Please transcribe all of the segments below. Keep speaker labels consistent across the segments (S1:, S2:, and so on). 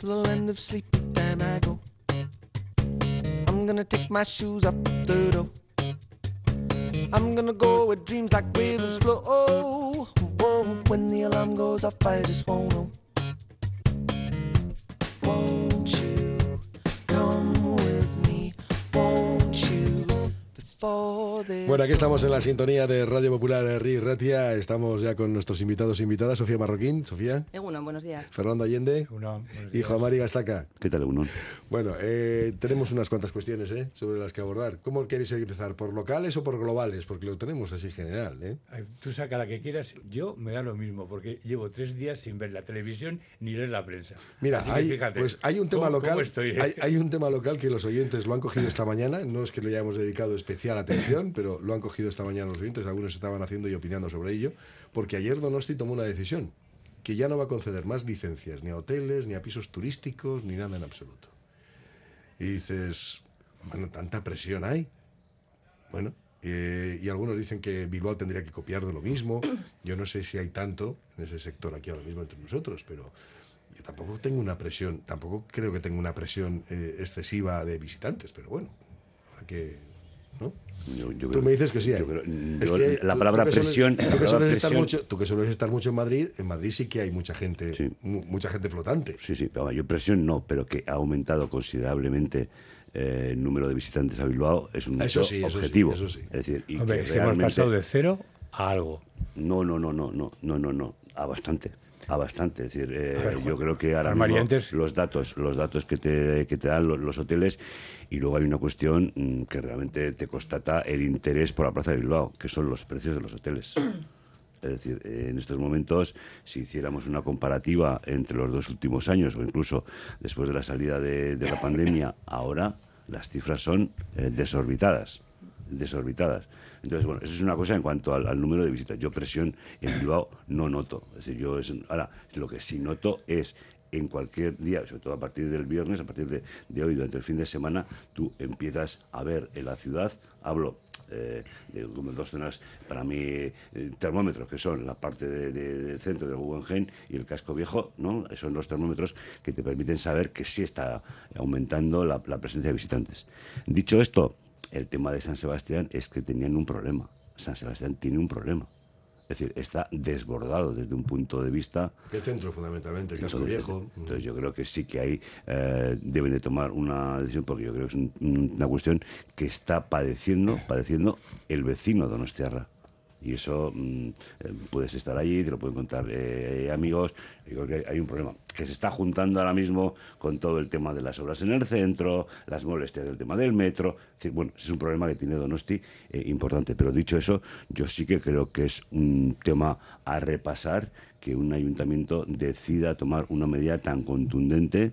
S1: to the land of sleep, then I go. I'm gonna take my shoes up the door. I'm gonna go where dreams like rivers flow. Whoa, when the alarm goes off, I just won't know.
S2: Bueno, aquí estamos en la sintonía de Radio Popular Ri Ratia. Estamos ya con nuestros invitados e invitadas. Sofía Marroquín, Sofía.
S3: Egunon, buenos días.
S2: Fernando Allende. y Juan Mari Gastaca.
S4: ¿Qué tal, Unón?
S2: Bueno, eh, tenemos unas cuantas cuestiones ¿eh? sobre las que abordar. ¿Cómo queréis empezar? ¿Por locales o por globales? Porque lo tenemos así general. ¿eh?
S5: Tú saca la que quieras, yo me da lo mismo, porque llevo tres días sin ver la televisión ni leer la prensa.
S2: Mira, hay,
S5: fíjate,
S2: pues hay un tema
S5: ¿cómo-
S2: local.
S5: cómo estoy?
S2: Hay, hay un tema local que los oyentes lo han cogido esta mañana. No es que le hayamos dedicado especial atención, pero lo han cogido esta mañana los oyentes. Algunos estaban haciendo y opinando sobre ello. Porque ayer Donosti tomó una decisión que ya no va a conceder más licencias ni a hoteles, ni a pisos turísticos, ni nada en absoluto. Y dices, bueno, tanta presión hay. Bueno, eh, y algunos dicen que Bilbao tendría que copiar de lo mismo. Yo no sé si hay tanto en ese sector aquí ahora mismo entre nosotros, pero yo tampoco tengo una presión, tampoco creo que tenga una presión eh, excesiva de visitantes, pero bueno, habrá que. ¿no?
S4: Yo- yo
S2: Tú
S4: creo-
S2: me dices que sí.
S4: yo creo-
S2: Es que
S4: la
S2: tú-
S4: palabra
S2: tú que sueles-
S4: presión-
S2: tú
S4: la
S2: que
S4: palabra
S2: sueles estar
S4: presión-
S2: mucho, tú que sueles estar mucho en Madrid, en Madrid sí que hay mucha gente,
S4: Sí.
S2: mu- mucha gente flotante.
S4: Sí, sí, pero yo presión no, pero que ha aumentado considerablemente eh, el número de visitantes a Bilbao es un
S2: Eso
S4: hecho
S2: sí, eso sí,
S4: objetivo.
S2: eso sí.
S4: Es decir, y
S5: Hombre,
S4: que
S5: es que hemos
S4: realmente...
S5: pasado de cero a algo.
S4: No, no, no, no, no, no, no, no, a bastante. A bastante, es decir, eh,
S5: ver,
S4: yo creo que ahora mismo los datos, los datos que te, que te dan los, los hoteles y luego hay una cuestión mm, que realmente te constata el interés por la Plaza de Bilbao, que son los precios de los hoteles. Es decir, en estos momentos, si hiciéramos una comparativa entre los dos últimos años o incluso después de la salida de, de la pandemia, ahora las cifras son eh, desorbitadas. Desorbitadas. Entonces, bueno, eso es una cosa en cuanto al, número de visitas. Yo presión en Bilbao no noto. Es decir, yo es, ahora, lo que sí noto es en cualquier día, sobre todo a partir del viernes, a partir de, hoy, durante el fin de semana, tú empiezas a ver en la ciudad, hablo eh, de dos zonas para mí eh, termómetros que son la parte de- de- del centro del Guggenheim y el casco viejo no son los termómetros que te permiten saber que sí está aumentando la presencia de visitantes dicho esto el tema de San Sebastián es que tenían un problema San Sebastián tiene un problema es decir está desbordado desde un punto de vista
S2: El centro, fundamentalmente, el casco viejo.
S4: Entonces yo creo que sí que ahí eh, deben de tomar una decisión porque yo creo que es un- un- una cuestión que está padeciendo, padeciendo el vecino Donostiarra. Y eso mm, eh, puedes estar allí, te lo pueden contar eh, amigos. Yo creo que hay un problema que se está juntando ahora mismo con todo el tema de las obras en el centro, las molestias del tema del metro. Decir, bueno, es un problema que tiene Donosti eh, importante. Pero dicho eso, yo sí que creo que es un tema a repasar que un ayuntamiento decida tomar una medida tan contundente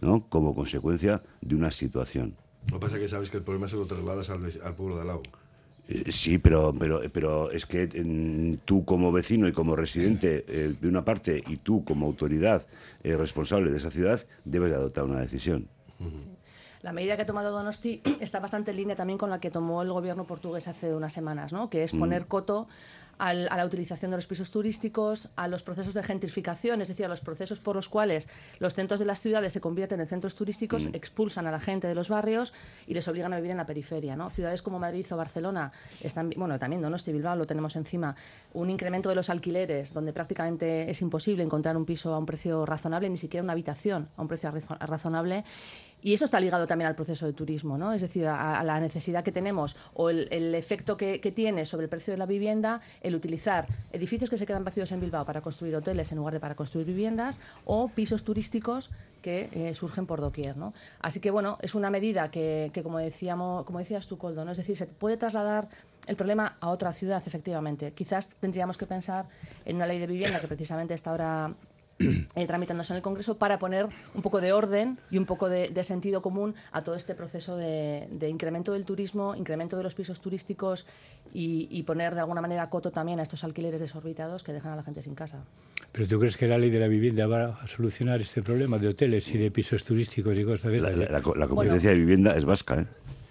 S4: ¿no? como consecuencia de una situación.
S2: Lo que pasa es que sabes que el problema se lo trasladas al, al pueblo de al.
S4: Eh, Sí, pero, pero, pero es que mm, tú como vecino y como residente eh, de una parte y tú como autoridad eh, responsable de esa ciudad debes de adoptar una decisión.
S3: La medida que ha tomado Donosti está bastante en línea también con la que tomó el gobierno portugués hace unas semanas, ¿no? que es poner coto al- a la utilización de los pisos turísticos, a los procesos de gentrificación, es decir, a los procesos por los cuales los centros de las ciudades se convierten en centros turísticos, expulsan a la gente de los barrios y les obligan a vivir en la periferia. ¿no? Ciudades como Madrid o Barcelona, están, bueno, también Donosti, Bilbao, lo tenemos encima, un incremento de los alquileres, donde prácticamente es imposible encontrar un piso a un precio razonable, ni siquiera una habitación a un precio razo- razonable. Y eso está ligado también al proceso de turismo, ¿no? Es decir, a, la necesidad que tenemos o el, efecto que, que tiene sobre el precio de la vivienda el utilizar edificios que se quedan vacíos en Bilbao para construir hoteles en lugar de para construir viviendas o pisos turísticos que eh, surgen por doquier, ¿no? Así que, bueno, es una medida que, que, como, decíamos, como decías tú, Coldo, ¿no? Es decir, se puede trasladar el problema a otra ciudad, efectivamente. Quizás tendríamos que pensar en una ley de vivienda que precisamente está ahora eh, tramitándose en el Congreso para poner un poco de orden y un poco de, de sentido común a todo este proceso de, de incremento del turismo, incremento de los pisos turísticos y, y poner de alguna manera coto también a estos alquileres desorbitados que dejan a la gente sin casa.
S5: ¿Pero tú crees que la ley de la vivienda va a solucionar este problema de hoteles y de pisos turísticos y cosas de
S4: La,
S5: esas?
S4: la- la co- la competencia de vivienda es vasca, ¿eh?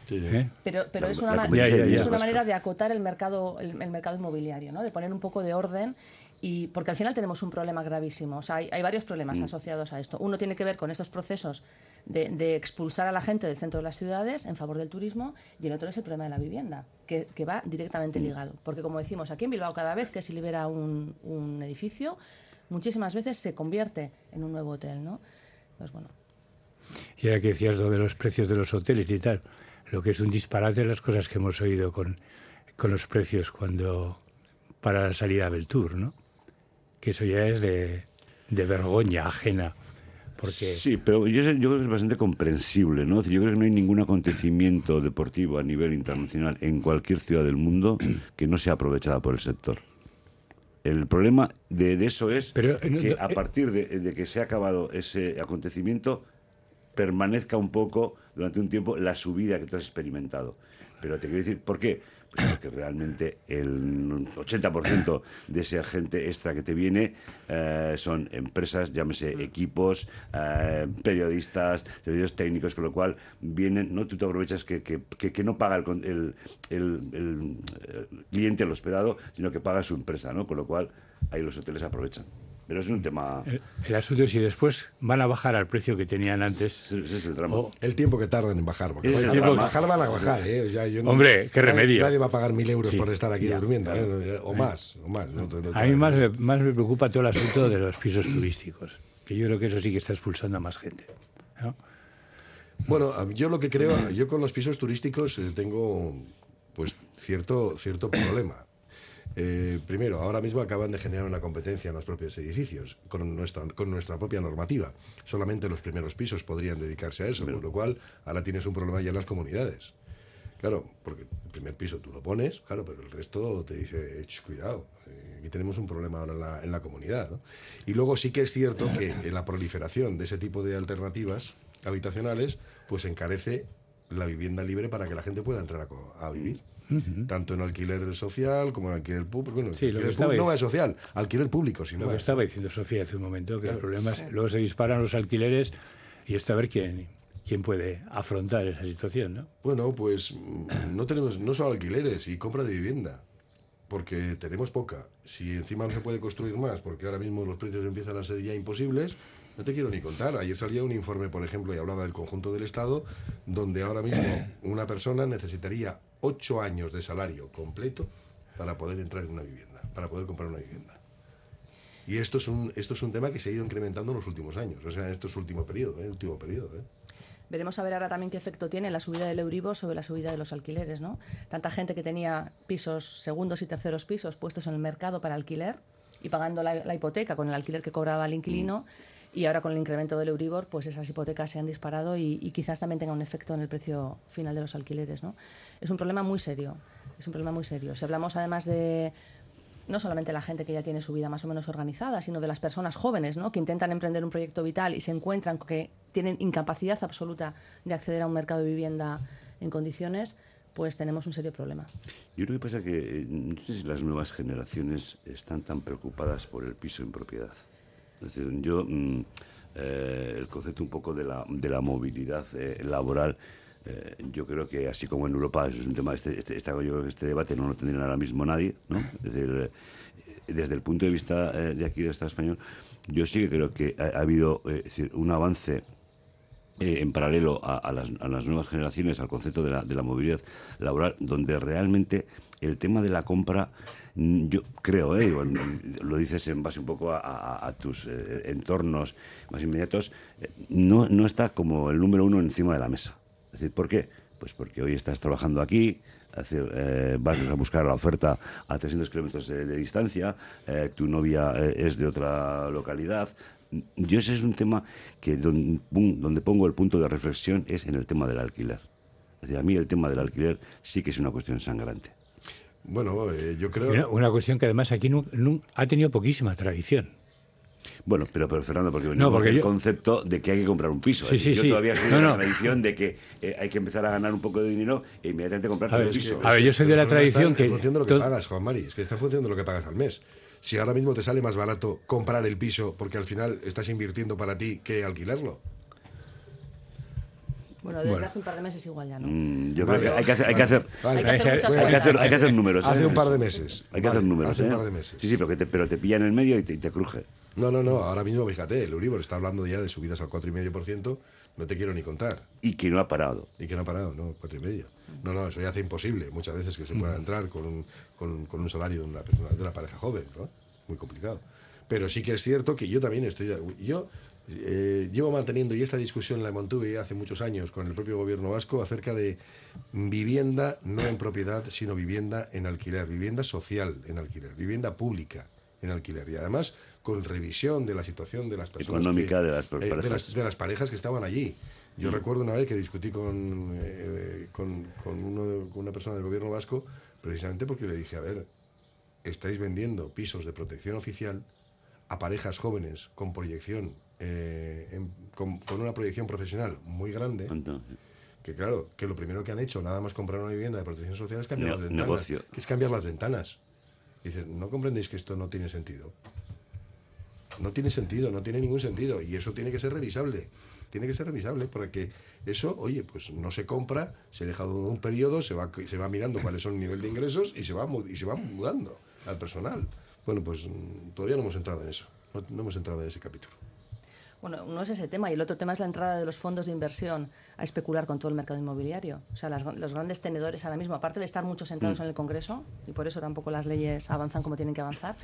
S5: ¿Eh?
S3: Pero, pero
S4: La-
S3: es una,
S4: la
S3: es una manera de acotar el mercado, el, el mercado inmobiliario, ¿no? de poner un poco de orden Y porque al final tenemos un problema gravísimo. O sea, hay, hay varios
S4: Mm.
S3: problemas asociados a esto. Uno tiene que ver con estos procesos de, de expulsar a la gente del centro de las ciudades en favor del turismo y el otro es el problema de la vivienda, que, que va
S4: Mm.
S3: directamente ligado. Porque como decimos, aquí en Bilbao cada vez que se libera un, un edificio, muchísimas veces se convierte en un nuevo hotel, ¿no? Pues bueno,
S5: Y ahora que decías lo de los precios de los hoteles y tal, lo que es un disparate las cosas que hemos oído con, con los precios cuando para la salida del tour, ¿no? Que eso ya es de, de vergüenza ajena. Porque
S4: Sí, pero yo, creo que es bastante comprensible, ¿no? Yo creo que no hay ningún acontecimiento deportivo a nivel internacional en cualquier ciudad del mundo que no sea aprovechada por el sector. El problema de, de eso es
S5: Pero, eh, no,
S4: que a
S5: eh,
S4: partir de, de que se ha acabado ese acontecimiento permanezca un poco durante un tiempo la subida que tú has experimentado. Pero te quiero decir, ¿por qué? Porque realmente el 80% de ese agente extra que te viene eh, son empresas, llámese equipos, eh, periodistas, servicios técnicos, con lo cual vienen, no tú te aprovechas que, que, que- que no paga el, el, el- el, eh, cliente, el hospedado, sino que paga su empresa, ¿no? Con lo cual ahí los hoteles aprovechan. Pero es un tema...
S5: el, el asunto es si después van a bajar al precio que tenían antes.
S4: Ese ese es el drama.
S5: o-
S2: El tiempo que tardan en bajar. Porque
S4: el drama.
S2: bajar van a bajar, ¿eh? O sea, yo no-
S5: Hombre, qué
S2: nadie-
S5: remedio.
S2: Nadie va a pagar mil euros
S5: Sí.
S2: por estar aquí
S5: Ya,
S2: durmiendo, ¿eh? O más, o más. no no
S5: A mí más, me- más me preocupa todo el asunto de los pisos turísticos, que yo creo que eso sí que está expulsando a más gente. ¿no?
S2: Bueno, yo lo que creo, yo con los pisos turísticos eh, tengo pues cierto, cierto problema. Eh, primero, ahora mismo acaban de generar una competencia en los propios edificios con nuestra, con nuestra propia normativa. Solamente los primeros pisos podrían dedicarse a eso, con lo cual ahora tienes un problema ya en las comunidades. Claro, porque el primer piso tú lo pones, claro, pero el resto te dice, "Ch, cuidado, eh, aquí tenemos un problema ahora en la, en la comunidad. ¿no?". Y luego sí que es cierto que la proliferación de ese tipo de alternativas habitacionales, pues encarece la vivienda libre para que la gente pueda entrar a, a vivir. Tanto en alquiler social como en alquiler público. Bueno,
S5: Sí, lo que
S2: alquiler
S5: estaba
S2: público- no es social, alquiler público, sin
S5: Lo que estaba diciendo Sofía hace un momento, que el problema es, luego se disparan los alquileres y esto a ver quién, quién puede afrontar esa situación, ¿no?
S2: Bueno, pues mm, no tenemos no solo alquileres y compra de vivienda, porque tenemos poca. Si encima no se puede construir más, porque ahora mismo los precios empiezan a ser ya imposibles, no te quiero ni contar. Ayer salía un informe, por ejemplo, y hablaba del conjunto del Estado, donde ahora mismo una persona necesitaría ocho años de salario completo para poder entrar en una vivienda, para poder comprar una vivienda. Y esto es un, esto es un tema que se ha ido incrementando en los últimos años, o sea, en estos último periodo, ¿eh? último periodo. ¿eh?
S3: Veremos a ver ahora también qué efecto tiene la subida del Euribor sobre la subida de los alquileres, ¿no? Tanta gente que tenía pisos, segundos y terceros pisos puestos en el mercado para alquiler y pagando la, la hipoteca con el alquiler que cobraba el inquilino y ahora con el incremento del Euribor, pues esas hipotecas se han disparado y, y quizás también tenga un efecto en el precio final de los alquileres, ¿no? Es un problema muy serio, es un problema muy serio. Si hablamos además de no solamente la gente que ya tiene su vida más o menos organizada, sino de las personas jóvenes, ¿no? que intentan emprender un proyecto vital y se encuentran que tienen incapacidad absoluta de acceder a un mercado de vivienda en condiciones, pues tenemos un serio problema.
S4: Yo creo que pasa que eh, no sé si las nuevas generaciones están tan preocupadas por el piso en propiedad. Yo mm, eh, el concepto un poco de la, de la movilidad eh, laboral, eh, yo creo que así como en Europa eso es un tema, este, este, esta- yo creo que este debate no lo tendría ahora mismo nadie, ¿no? Es decir, desde el punto de vista de aquí del Estado español, yo sí que creo que ha, ha habido un avance en paralelo a, a las, a las nuevas generaciones, al concepto de la, de la movilidad laboral, donde realmente el tema de la compra, yo creo, eh, mm, lo dices en base un poco a, tus eh, entornos más inmediatos, eh, no, no está como el número uno encima de la mesa. Es decir, ¿por qué? Pues porque hoy estás trabajando aquí, decir, vas a buscar la oferta a 300 kilómetros de, distancia, tu novia es de otra localidad. Yo ese es un tema que don- pum, donde pongo el punto de reflexión es en el tema del alquiler. Decir, a mí el tema del alquiler sí que es una cuestión sangrante.
S2: Bueno, eh, yo creo...
S5: Una, una cuestión que además aquí nu- ha tenido poquísima tradición.
S4: Bueno, pero, pero Fernando, porque venimos
S5: porque
S4: del
S5: yo-
S4: concepto de que hay que comprar un piso.
S5: Sí, sí,
S4: yo
S5: sí.
S4: todavía soy
S5: No,
S4: de la
S5: no.
S4: tradición de que eh, hay que empezar a ganar un poco de dinero e inmediatamente comprar un piso.
S5: a ver, yo soy de la
S2: está
S5: tradición
S2: en
S5: que...
S2: función de lo que pagas, Juan Mari. Es que está en función de lo que pagas al mes. Si ahora mismo te sale más barato comprar el piso porque al final estás invirtiendo para ti que alquilarlo.
S3: Bueno, desde
S5: Bueno.
S3: hace un par de meses igual ya, ¿no?
S4: Mm, yo
S2: Vale.
S4: creo que hay que hacer, hay que hacer,
S2: Vale.
S3: Hay que hacer
S4: hay que hacer, hay que hacer números.
S2: Hace
S4: ¿eh?
S2: un par de meses.
S4: Hay que
S2: Vale,
S4: hacer números.
S2: hace un
S4: ¿eh?
S2: par de meses.
S4: Sí, sí, pero, que te, pero te pilla en el medio y te, y te cruje.
S2: No, no, no. Ahora mismo, fíjate, el Euribor está hablando ya de subidas al 4,5%. No te quiero ni contar.
S4: Y que no ha parado.
S2: Y que no ha parado, no, cuatro y medio. No, no, eso ya hace imposible muchas veces que se pueda entrar con un, con, con un salario de una, persona, de una pareja joven, ¿no? Muy complicado. Pero sí que es cierto que yo también estoy... Yo eh, llevo manteniendo, y esta discusión la mantuve hace muchos años con el propio gobierno vasco, acerca de vivienda no en propiedad, sino vivienda en alquiler, vivienda social en alquiler, vivienda pública en alquiler. Y además con revisión de la situación de las personas...
S4: Económica de las
S2: eh,
S4: parejas.
S2: de las- de las parejas que estaban allí. Yo recuerdo una vez que discutí con, eh, con, con uno con una persona del gobierno vasco, precisamente porque le dije, a ver, estáis vendiendo pisos de protección oficial a parejas jóvenes con proyección, eh, en- con, con una proyección profesional muy grande,
S4: Entonces,
S2: que claro, que lo primero que han hecho, nada más comprar una vivienda de protección social, es cambiar
S4: Ne-
S2: las ventanas.
S4: negocio.
S2: es cambiar las ventanas. Dicen, ¿no comprendéis que esto no tiene sentido? No tiene sentido, no tiene ningún sentido. Y eso tiene que ser revisable. Tiene que ser revisable porque eso, oye, pues no se compra, se deja todo un periodo, se va, se va mirando cuáles son el nivel de ingresos y se va, y se va mudando al personal. Bueno, pues mm, todavía no hemos entrado en eso. No, no hemos entrado en ese capítulo.
S3: Bueno, uno es ese tema y el otro tema es la entrada de los fondos de inversión a especular con todo el mercado inmobiliario. O sea, las- los grandes tenedores ahora mismo, aparte de estar muchos sentados en el Congreso, y por eso tampoco las leyes avanzan como tienen que avanzar,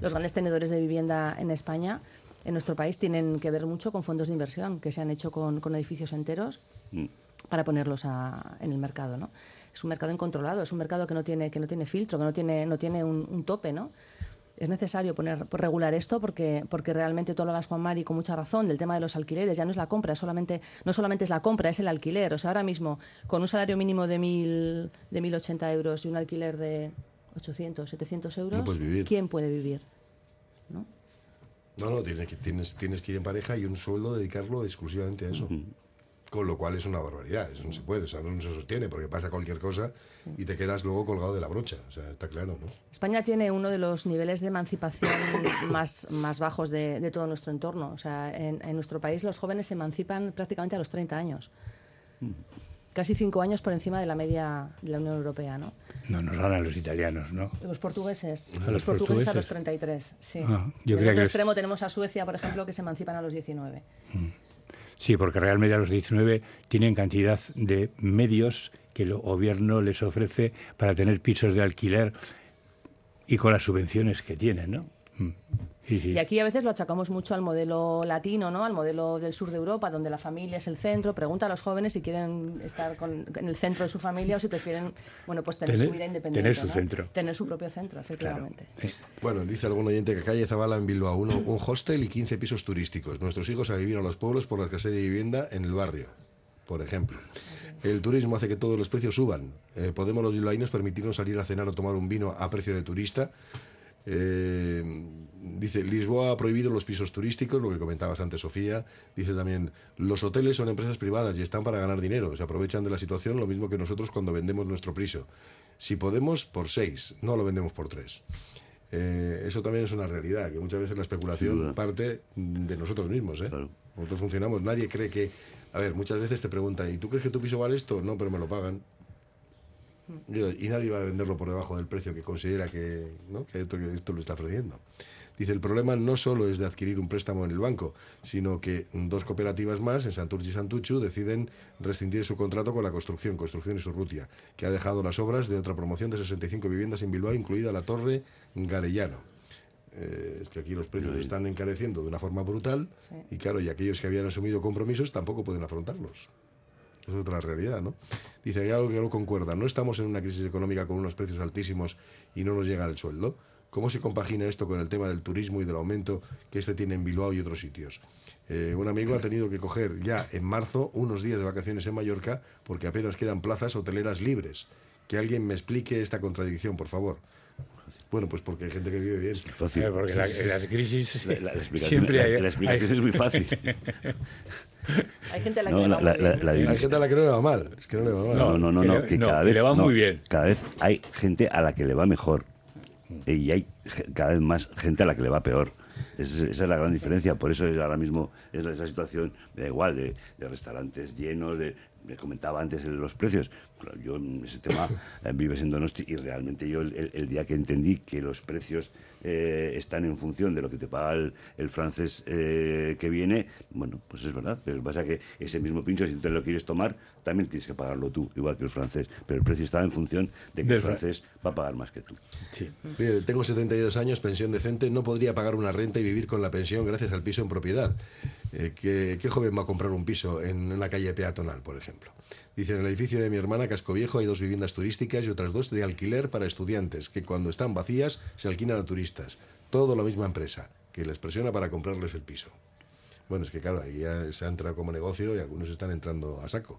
S3: los grandes tenedores de vivienda en España, en nuestro país, tienen que ver mucho con fondos de inversión que se han hecho con, con edificios enteros para ponerlos a- en el mercado, ¿no? Es un mercado incontrolado, es un mercado que no tiene, que no tiene filtro, que no tiene, no tiene un, un tope, ¿no? Es necesario poner, regular esto porque, porque realmente tú hablabas, Juan Mari, con mucha razón del tema de los alquileres. Ya no es la compra, es solamente, no solamente es la compra, es el alquiler. O sea, ahora mismo, con un salario mínimo de, mil, de 1.080 euros y un alquiler de 800, 700 euros,
S2: No puedes vivir.
S3: ¿quién puede vivir? ¿No?
S2: No, no, tienes que, tienes, tienes que ir en pareja y un sueldo dedicarlo exclusivamente a eso. Con lo cual es una barbaridad, eso no se puede, o sea, no se sostiene porque pasa cualquier cosa y te quedas luego colgado de la brocha, o sea, está claro, ¿no?
S3: España tiene uno de los niveles de emancipación más, más bajos de, de todo nuestro entorno. O sea, en, en nuestro país los jóvenes se emancipan prácticamente a los 30 años. Casi cinco años por encima de la media de la Unión Europea, ¿no?
S5: No nos ganan los italianos, ¿no?
S3: Los portugueses,
S5: ¿A
S3: los,
S5: los
S3: portugueses a los 33, sí.
S5: Ah, yo
S3: en otro
S5: que
S3: extremo tenemos a Suecia, por ejemplo, que se emancipan a los 19.
S5: Sí, porque realmente a los 19 tienen cantidad de medios que el gobierno les ofrece para tener pisos de alquiler y con las subvenciones que tienen, ¿no? Mm.
S3: Y aquí a veces lo achacamos mucho al modelo latino, ¿no? Al modelo del sur de Europa, donde la familia es el centro. Pregunta a los jóvenes si quieren estar con- en el centro de su familia o si prefieren, bueno, pues tener,
S5: Tener-
S3: su vida independiente.
S5: tener su
S3: ¿no?
S5: centro.
S3: Tener su propio centro,
S5: Claro.
S3: efectivamente.
S5: Sí.
S2: Bueno, dice algún oyente que calle Zabala en Bilbao, uno, un hostel y 15 pisos turísticos. Nuestros hijos a vivir a los pueblos por la escasez de vivienda en el barrio, por ejemplo. El turismo hace que todos los precios suban. Eh, ¿Podemos los bilbaínos permitirnos salir a cenar o tomar un vino a precio de turista? Eh, dice, Lisboa ha prohibido los pisos turísticos, lo que comentabas antes, Sofía. Dice también, los hoteles son empresas privadas y están para ganar dinero. Se aprovechan de la situación lo mismo que nosotros cuando vendemos nuestro piso. Si podemos, por seis, no lo vendemos por tres. Eh, eso también es una realidad, que muchas veces la especulación parte de nosotros mismos. ¿eh?
S4: Claro.
S2: Nosotros funcionamos, nadie cree que... A ver, muchas veces te preguntan, ¿y tú crees que tu piso vale esto? No, pero me lo pagan. Yo- Y nadie va a venderlo por debajo del precio que considera que, ¿no? que esto, que esto lo está ofreciendo. Dice, el problema no solo es de adquirir un préstamo en el banco, sino que dos cooperativas más, en Santurci y Santuchu, deciden rescindir su contrato con la construcción, Construcción y Surrutia, que ha dejado las obras de otra promoción de 65 viviendas en Bilbao, incluida la Torre Garellano. Eh, es que aquí los precios están encareciendo de una forma brutal
S3: Sí.
S2: y claro, y aquellos que habían asumido compromisos tampoco pueden afrontarlos. Es otra realidad, ¿no? Dice, hay algo que no concuerda. No estamos en una crisis económica con unos precios altísimos y no nos llega el sueldo. ¿Cómo se compagina esto con el tema del turismo y del aumento que este tiene en Bilbao y otros sitios? Eh, un amigo ha tenido que coger ya en marzo unos días de vacaciones en Mallorca porque apenas quedan plazas hoteleras libres. Que alguien me explique esta contradicción, por favor. Bueno, pues porque hay gente que vive bien.
S4: Fácil.
S5: Eh, porque la- en las crisis
S4: La, la explicación,
S5: siempre hay,
S4: la explicación
S5: hay-
S4: es muy fácil.
S3: Hay gente a la que
S4: No,
S3: le va
S4: la, la, la
S2: Hay gente a la que no le va mal. Es que no le va mal.
S4: No, no, no,
S5: que
S4: no,
S5: le-
S4: que
S5: no,
S4: cada vez
S5: le va
S4: no,
S5: muy bien.
S4: Cada vez hay gente a la que le va mejor y hay cada vez más gente a la que le va peor. Es- esa es la gran diferencia. Por eso es ahora mismo es esa situación, da igual, de, de restaurantes llenos, de me comentaba antes los precios. yo en ese tema eh, vives en Donosti y realmente yo el, día que entendí que los precios eh, están en función de lo que te paga el, francés eh, que viene, bueno, pues es verdad. Pero pasa que ese mismo pincho, si tú te lo quieres tomar, también tienes que pagarlo tú, igual que el francés. Pero el precio está en función de que el francés va a pagar más que tú.
S2: Sí. tengo 72 años, pensión decente, no podría pagar una renta y vivir con la pensión gracias al piso en propiedad. Eh, ¿qué, joven va a comprar un piso en una calle peatonal, por ejemplo? Dice, en el edificio de mi hermana, Casco Viejo, hay dos viviendas turísticas y otras dos de alquiler para estudiantes, que cuando están vacías se alquilan a turistas. Todo la misma empresa, que les presiona para comprarles el piso. Bueno, es que claro, ahí ya se ha entrado como negocio y algunos están entrando a saco.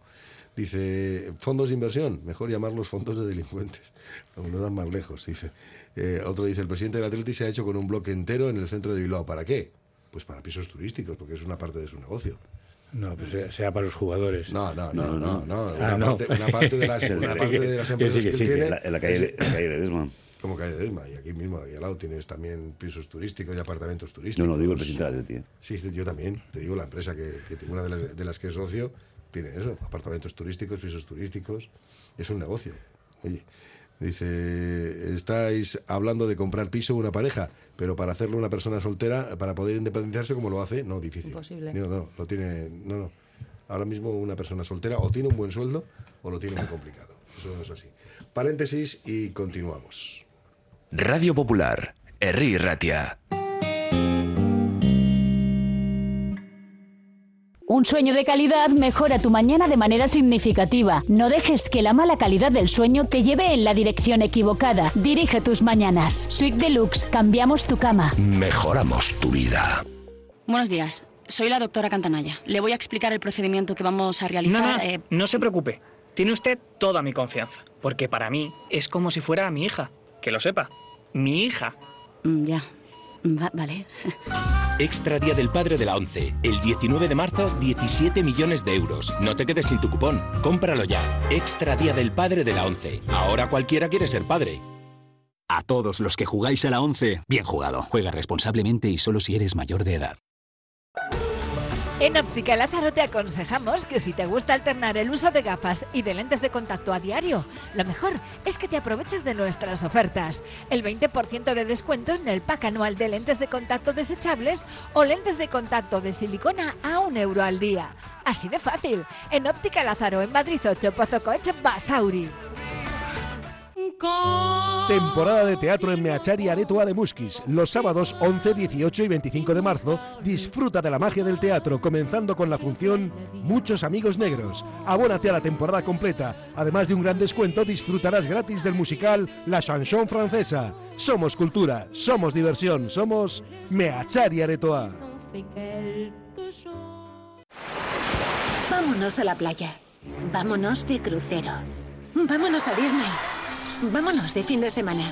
S2: Dice, fondos de inversión, mejor llamarlos fondos de delincuentes, aún no dan más lejos. Dice, eh, otro dice, el presidente del Atleti se ha hecho con un bloque entero en el centro de Bilbao. ¿Para qué? Pues para pisos turísticos, porque es una parte de su negocio.
S6: No, pues sea, para los jugadores.
S2: No, no, no, no. no, ah, Una, Parte, de las, una parte de las empresas que, tiene...
S4: En la, calle, de, la calle de Desma.
S2: Como calle de Desma. Y aquí mismo, aquí al lado, tienes también pisos turísticos y apartamentos turísticos.
S4: No, no, digo el presidente de ti.
S2: Sí, yo también. Te digo la empresa que, que una de las, de las que es socio tiene eso. Apartamentos turísticos, pisos turísticos. Es un negocio. Oye, Dice, estáis hablando de comprar piso una pareja, pero para hacerlo una persona soltera, para poder independizarse como lo hace, no, difícil.
S7: Imposible.
S2: No, no, no tiene, no, no. Ahora mismo una persona soltera o tiene un buen sueldo o lo tiene muy complicado. Eso no es así. Paréntesis y continuamos.
S8: Radio Popular, Erri Ratia.
S9: Un sueño de calidad mejora tu mañana de manera significativa. No dejes que la mala calidad del sueño te lleve en la dirección equivocada. Dirige tus mañanas. Sweet Deluxe, cambiamos tu cama.
S8: Mejoramos tu vida.
S10: Buenos días. Soy la doctora Cantanaya. Le voy a explicar el procedimiento que vamos a realizar.
S11: No, no, eh, no se preocupe. Tiene usted toda mi confianza. Porque para mí es como si fuera mi hija. Que lo sepa. Mi hija.
S10: Mm, vale.
S8: Extra Día del Padre de la ONCE. El 19 de marzo, 17 millones de euros. No te quedes sin tu cupón. Cómpralo ya. Extra Día del Padre de la ONCE. Ahora cualquiera quiere ser padre.
S12: A todos los que jugáis a la ONCE, bien jugado. Juega responsablemente y solo si eres mayor de edad.
S13: En Óptica Lázaro te aconsejamos que si te gusta alternar el uso de gafas y de lentes de contacto a diario, lo mejor es que te aproveches de nuestras ofertas. El 20% de descuento en el pack anual de lentes de contacto desechables o lentes de contacto de silicona a un euro al día. Así de fácil. En Óptica Lázaro, en Madrid 8, Pozo Coche, Basauri.
S14: Temporada de teatro en Meachari Aretoa de Musquis. Los sábados 11, 18 y 25 de marzo, disfruta de la magia del teatro, comenzando con la función Muchos Amigos Negros. Abónate a la temporada completa. Además de un gran descuento, disfrutarás gratis del musical La Chanson Francesa. Somos cultura, somos diversión, somos Meachari Aretoa.
S15: Vámonos a la playa. Vámonos de crucero. Vámonos a Disney. Vámonos de fin de semana.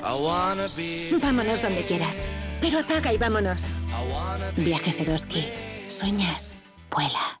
S15: Vámonos donde quieras. Pero apaga y vámonos. Viajes Eroski. Sueñas. Vuela.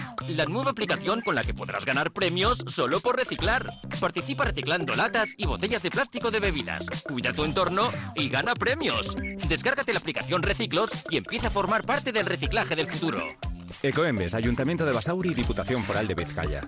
S16: La nueva aplicación con la que podrás ganar premios solo por reciclar. Participa reciclando latas y botellas de plástico de bebidas. Cuida tu entorno y gana premios. Descárgate la aplicación Reciclos y empieza a formar parte del reciclaje del futuro.
S17: Ecoembes, Ayuntamiento de Basauri y Diputación Foral de Vizcaya.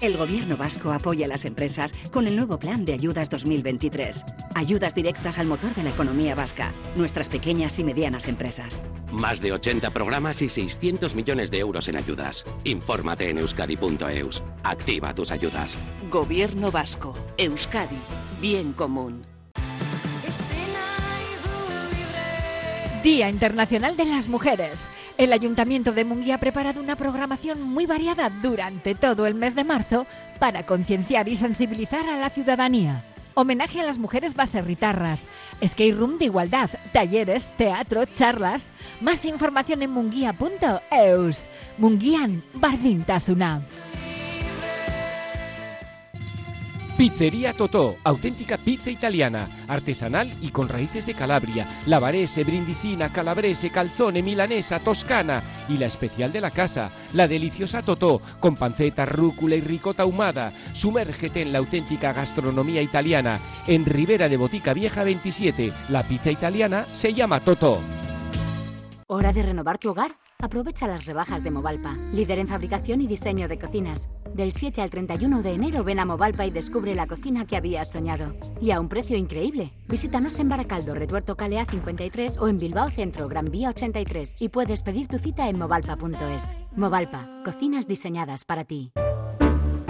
S18: El gobierno vasco apoya a las empresas con el nuevo plan de ayudas 2023. Ayudas directas al motor de la economía vasca, nuestras pequeñas y medianas empresas.
S19: Más de 80 programas y 600 millones de euros en ayudas. Infórmate en euskadi.eus. Activa tus ayudas.
S20: Gobierno vasco. Euskadi. Bien común.
S12: Día Internacional de las Mujeres. El Ayuntamiento de Munguía ha preparado una programación muy variada durante todo el mes de marzo para concienciar y sensibilizar a la ciudadanía. Homenaje a las mujeres baserritarras, skate room de igualdad, talleres, teatro, charlas. Más información en munguía.eus. Munguian Bardintasuna.
S21: Pizzería Totó, auténtica pizza italiana, artesanal y con raíces de Calabria, lavarese, brindisina, calabrese, calzone, milanesa, toscana y la especial de la casa, la deliciosa Totó, con panceta, rúcula y ricota ahumada. Sumérgete en la auténtica gastronomía italiana. En Ribera de Botica Vieja 27, la pizza italiana se llama Totó.
S22: ¿Hora de renovar tu hogar? Aprovecha las rebajas de Movalpa, líder en fabricación y diseño de cocinas. Del 7 al 31 de enero ven a Movalpa y descubre la cocina que habías soñado. Y a un precio increíble. Visítanos en Baracaldo, Retuerto Calea 53 o en Bilbao Centro, Gran Vía 83 y puedes pedir tu cita en movalpa.es. Movalpa, cocinas diseñadas para ti.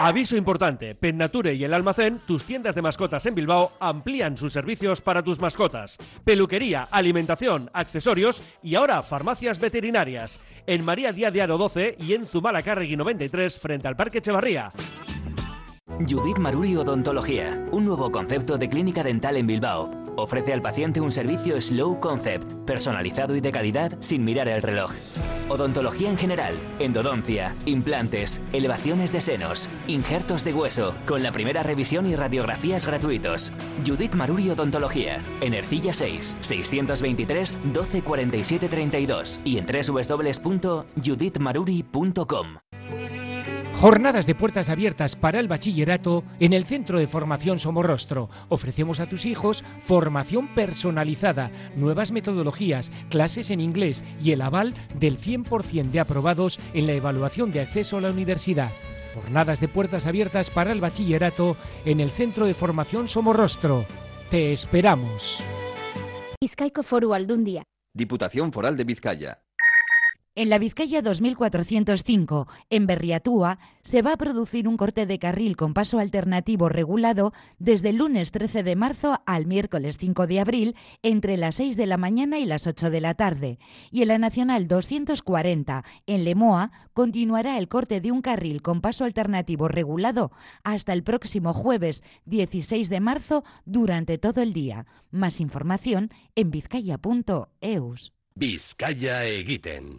S23: Aviso importante, Pennature y el Almacén, tus tiendas de mascotas en Bilbao, amplían sus servicios para tus mascotas. Peluquería, alimentación, accesorios y ahora farmacias veterinarias. En María Díaz de Aro 12 y en Zumalacárregui 93 frente al Parque Echevarría.
S24: Judith Maruri Odontología, un nuevo concepto de clínica dental en Bilbao. Ofrece al paciente un servicio Slow Concept, personalizado y de calidad sin mirar el reloj. Odontología en general, endodoncia, implantes, elevaciones de senos, injertos de hueso, con la primera revisión y radiografías gratuitos. Judith Maruri Odontología, en Ercilla 6, 623 12 47 32 y en www.judithmaruri.com.
S25: Jornadas de puertas abiertas para el bachillerato en el Centro de Formación Somorrostro. Ofrecemos a tus hijos formación personalizada, nuevas metodologías, clases en inglés y el aval del 100% de aprobados en la evaluación de acceso a la universidad. Jornadas de puertas abiertas para el bachillerato en el Centro de Formación Somorrostro. Te esperamos.
S26: Bizkaiko Foru Aldundia.
S27: Diputación Foral de Vizcaya.
S28: En la Vizcaya 2405, en Berriatúa, se va a producir un corte de carril con paso alternativo regulado desde el lunes 13 de marzo al miércoles 5 de abril entre las 6 de la mañana y las 8 de la tarde. Y en la Nacional 240, en Lemoa, continuará el corte de un carril con paso alternativo regulado hasta el próximo jueves 16 de marzo durante todo el día. Más información en vizcaya.eus.
S29: Vizcaya Egiten.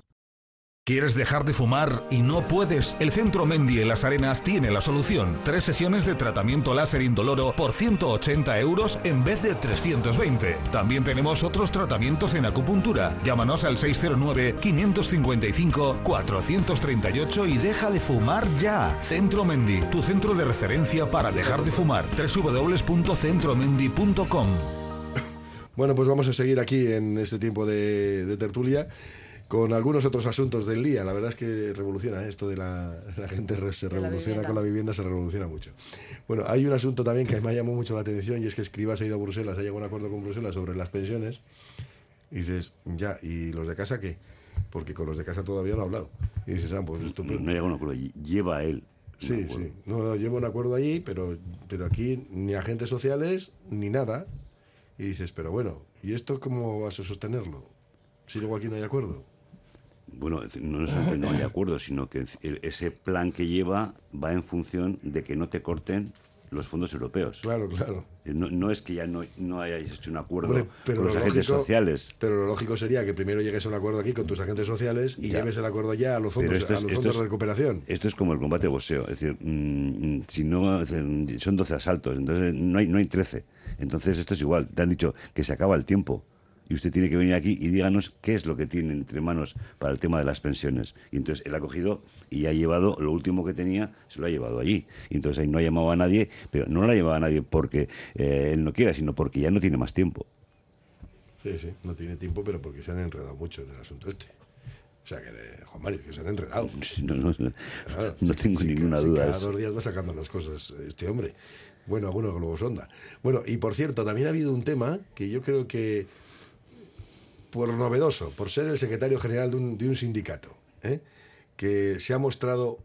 S29: ¿Quieres dejar de fumar y no puedes? El Centro Mendy en Las Arenas tiene la solución. Tres sesiones de tratamiento láser indoloro por 180 euros en vez de 320. También tenemos otros tratamientos en acupuntura. Llámanos al 609-555-438 y deja de fumar ya. Centro Mendy, tu centro de referencia para dejar de fumar. www.centromendy.com
S2: Bueno, pues vamos a seguir aquí en este tiempo de, de tertulia con algunos otros asuntos del día. La verdad es que revoluciona ¿eh? esto de la, la gente se revoluciona con la vivienda, se revoluciona mucho. Bueno, hay un asunto también que me llamó mucho la atención y es que Escribas ha ido a Bruselas, ha llegado a un acuerdo con Bruselas sobre las pensiones. Y dices, ya, ¿y los de casa qué? Porque con los de casa todavía no ha hablado. Y dices, ah, pues estupendo.
S4: No, llega a un acuerdo, lleva él.
S2: Sí, sí. No, lleva un acuerdo allí, pero, pero aquí ni agentes sociales ni nada. Y dices, pero bueno, ¿y esto cómo vas a sostenerlo? Si luego aquí no hay acuerdo.
S4: Bueno, no es que no hay acuerdo, sino que ese plan que lleva va en función de que no te corten los fondos europeos.
S2: Claro, claro.
S4: No, no es que ya no, no hayáis hecho un acuerdo
S2: Hombre, pero
S4: con los
S2: lo
S4: agentes
S2: lógico-
S4: sociales.
S2: Pero lo lógico sería que primero llegues a un acuerdo aquí con tus agentes sociales y
S4: Ya.
S2: lleves el acuerdo ya a los fondos,
S4: esto es-
S2: a los fondos
S4: es-
S2: de recuperación.
S4: Esto es como el combate de boxeo. Es decir, mm, mm, si no, son 12 asaltos, entonces no hay, no hay 13. Entonces esto es igual. Te han dicho que se acaba el tiempo. Y usted tiene que venir aquí y díganos qué es lo que tiene entre manos para el tema de las pensiones. Y entonces él ha cogido y ha llevado lo último que tenía, se lo ha llevado allí. Y entonces ahí no ha llamado a nadie, pero no lo ha llamado a nadie porque eh, él no quiera, sino porque ya no tiene más tiempo.
S2: Sí, sí, no tiene tiempo, pero porque se han enredado mucho en el asunto este. O sea, que, de- Juan Mario, que se han enredado.
S4: No, no, no,
S2: Claro.
S4: no tengo
S2: Sí,
S4: ninguna
S2: sí,
S4: duda.
S2: Cada
S4: eso.
S2: dos días va sacando las cosas este hombre. Bueno, algunos globos sonda. Bueno, y por cierto, también ha habido un tema que yo creo que, por novedoso, por ser el secretario general de un, de un sindicato, ¿eh? que se ha mostrado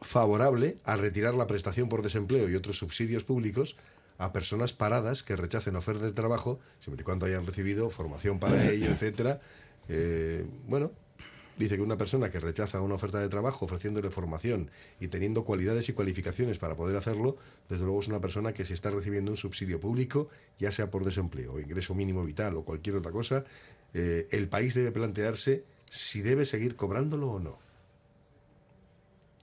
S2: favorable a retirar la prestación por desempleo y otros subsidios públicos a personas paradas que rechacen ofertas de trabajo, siempre y cuando hayan recibido formación para ello, etcétera. Eh, bueno, dice que una persona que rechaza una oferta de trabajo ofreciéndole formación y teniendo cualidades y cualificaciones para poder hacerlo, desde luego es una persona que si está recibiendo un subsidio público, ya sea por desempleo o ingreso mínimo vital o cualquier otra cosa, eh, el país debe plantearse si debe seguir cobrándolo o no.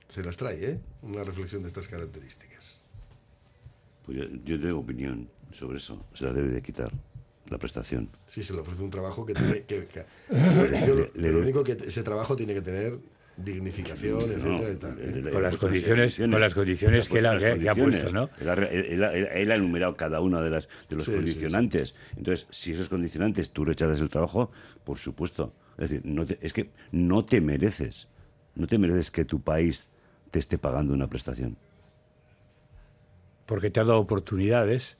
S2: Se las trae, ¿eh? Una reflexión de estas características.
S4: Pues yo, yo tengo opinión sobre eso. Se la debe de quitar la prestación.
S2: Si se le ofrece un trabajo que tiene que... que-
S4: Le-
S2: yo-
S4: le- le-
S2: lo único que ese trabajo tiene que tener dignificación,
S4: No,
S2: etcétera y tal. ¿eh?
S4: él- él
S5: Con las condiciones- con las condiciones que él ha-
S4: las
S5: que ha
S4: condiciones.
S5: puesto, ¿no?
S4: Él ha, re- él ha- él- él ha enumerado cada una de las de los
S2: Sí, sí,
S4: condicionantes. Entonces, si esos condicionantes tú rechazas el trabajo, por supuesto. Es decir, no te- es que no te mereces, no te mereces que tu país te esté pagando una prestación.
S5: Porque te ha dado oportunidades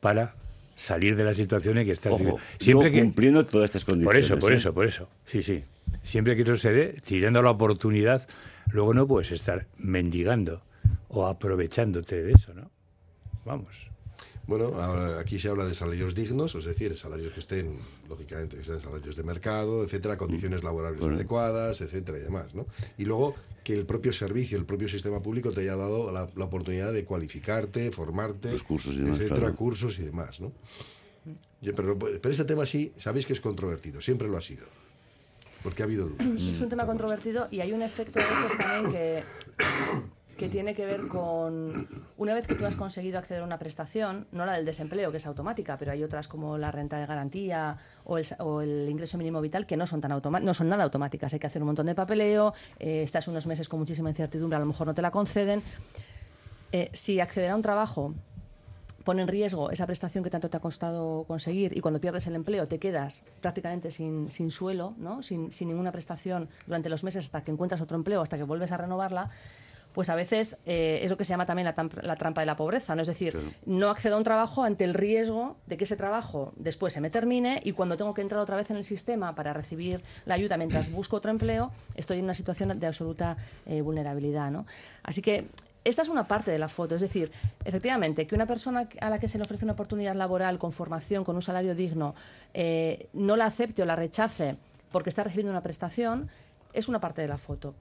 S5: para salir de la situación en que estás
S4: Ojo, yo cumpliendo todas estas
S5: Por
S4: condiciones.
S5: eso, por
S4: ¿eh?
S5: eso, por eso. Sí, sí. Siempre que eso se dé, tirando la oportunidad, luego no puedes estar mendigando o aprovechándote de eso, ¿no? Vamos.
S2: Bueno, ahora aquí se habla de salarios dignos, es decir, salarios que estén, lógicamente, que sean salarios de mercado, etcétera, condiciones laborales
S4: Bueno.
S2: adecuadas, etcétera y demás, ¿no? Y luego que el propio servicio, el propio sistema público te haya dado la, la oportunidad de cualificarte, formarte,
S4: Los cursos y demás,
S2: etcétera,
S4: claro.
S2: cursos y demás, ¿no? Pero, pero este tema sí, sabéis que es controvertido, siempre lo ha sido, porque ha habido dudas.
S3: Es un tema controvertido y hay un efecto a veces también que, que tiene que ver con una vez que tú has conseguido acceder a una prestación, no la del desempleo, que es automática, pero hay otras como la renta de garantía o el, sa- o el ingreso mínimo vital que no son tan automa- no son nada automáticas. Hay que hacer un montón de papeleo, eh, estás unos meses con muchísima incertidumbre, a lo mejor no te la conceden. Eh, si acceder a un trabajo pone en riesgo esa prestación que tanto te ha costado conseguir y cuando pierdes el empleo te quedas prácticamente sin, sin suelo, ¿no? sin, sin ninguna prestación durante los meses hasta que encuentras otro empleo, hasta que vuelves a renovarla, pues a veces eh, es lo que se llama también la, la trampa de la pobreza, ¿no? Es decir, no accedo a un trabajo ante el riesgo de que ese trabajo después se me termine y cuando tengo que entrar otra vez en el sistema para recibir la ayuda mientras busco otro empleo, estoy en una situación de absoluta eh, vulnerabilidad, ¿no? Así que esta es una parte de la foto, es decir, efectivamente, que una persona a la que se le ofrece una oportunidad laboral con formación, con un salario digno, eh, no la acepte o la rechace porque está recibiendo una prestación, es una parte de la foto,